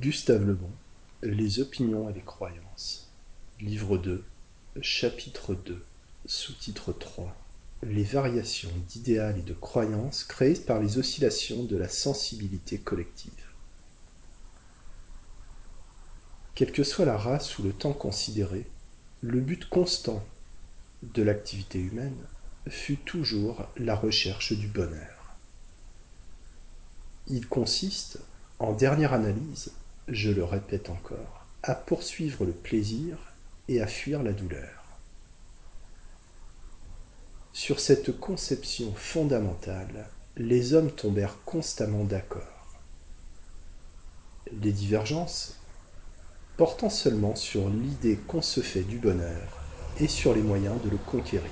Gustave Le Bon, Les opinions et les croyances. Livre 2, chapitre 2, sous-titre 3. Les variations d'idéal et de croyances créées par les oscillations de la sensibilité collective. Quelle que soit la race ou le temps considéré, le but constant de l'activité humaine fut toujours la recherche du bonheur. Il consiste, en dernière analyse, je le répète encore, à poursuivre le plaisir et à fuir la douleur. Sur cette conception fondamentale, les hommes tombèrent constamment d'accord. Les divergences portant seulement sur l'idée qu'on se fait du bonheur et sur les moyens de le conquérir.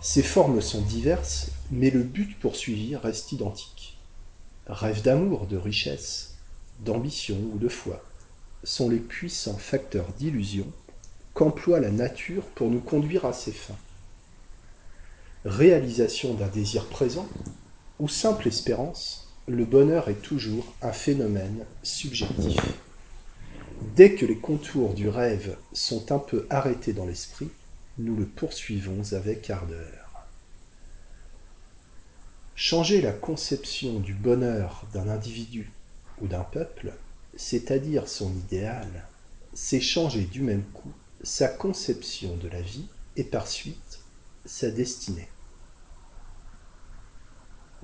Ces formes sont diverses, mais le but poursuivi reste identique. Rêve d'amour, de richesse, d'ambition ou de foi sont les puissants facteurs d'illusion qu'emploie la nature pour nous conduire à ses fins. Réalisation d'un désir présent ou simple espérance, le bonheur est toujours un phénomène subjectif. Dès que les contours du rêve sont un peu arrêtés dans l'esprit, nous le poursuivons avec ardeur. Changer la conception du bonheur d'un individu ou d'un peuple, c'est-à-dire son idéal, c'est changer du même coup sa conception de la vie et par suite sa destinée.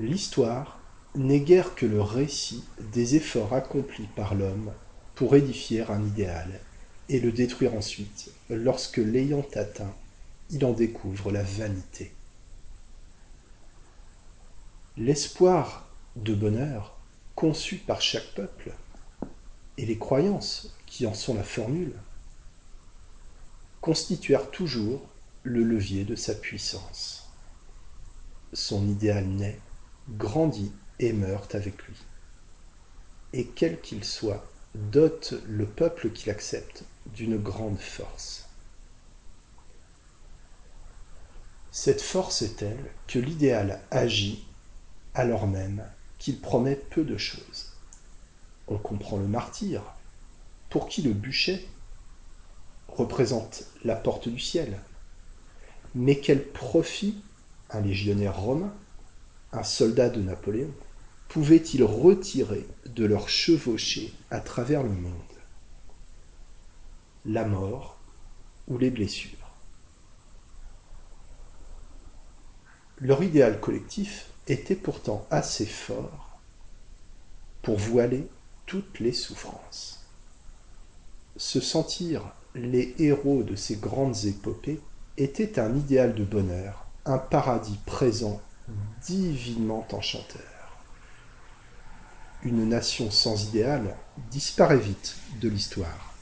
L'histoire n'est guère que le récit des efforts accomplis par l'homme pour édifier un idéal et le détruire ensuite lorsque l'ayant atteint, il en découvre la vanité. L'espoir de bonheur conçu par chaque peuple et les croyances qui en sont la formule constituèrent toujours le levier de sa puissance. Son idéal naît, grandit et meurt avec lui. Et quel qu'il soit, dote le peuple qui l'accepte d'une grande force. Cette force est telle que l'idéal agit alors même qu'il promet peu de choses. On comprend le martyr, pour qui le bûcher représente la porte du ciel. Mais quel profit un légionnaire romain, un soldat de Napoléon, pouvait-il retirer de leur chevauchée à travers le monde? La mort ou les blessures? Leur idéal collectif était pourtant assez fort pour voiler toutes les souffrances. Se sentir les héros de ces grandes épopées étaient un idéal de bonheur, un paradis présent divinement enchanteur. Une nation sans idéal disparaît vite de l'histoire.